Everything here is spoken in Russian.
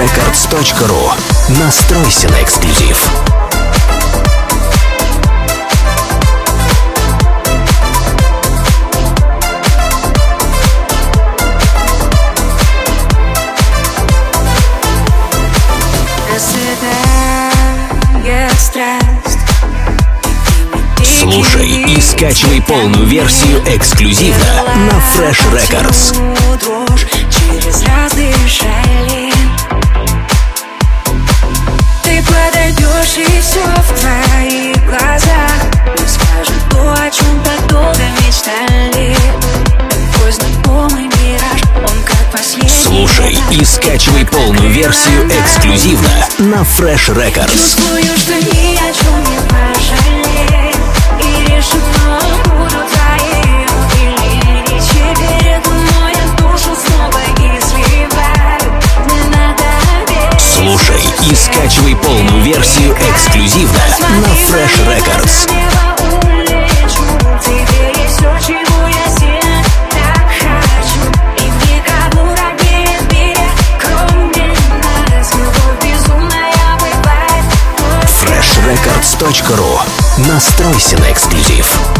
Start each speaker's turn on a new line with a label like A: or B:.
A: freshrecords.ru Настройся на эксклюзив. Слушай и скачивай полную версию эксклюзивно на Fresh Records.
B: через разные шали подойдешь и все в твоих глазах. Мы скажем то, о чем так долго мечтали. Такой знакомый мираж, он как последний
A: Слушай и скачивай полную версию эксклюзивно на Fresh Records.
B: Чувствую, что ни о чем не пожалею
A: скачивай полную версию эксклюзивно на Fresh Records. freshrecords.ru Настройся на эксклюзив.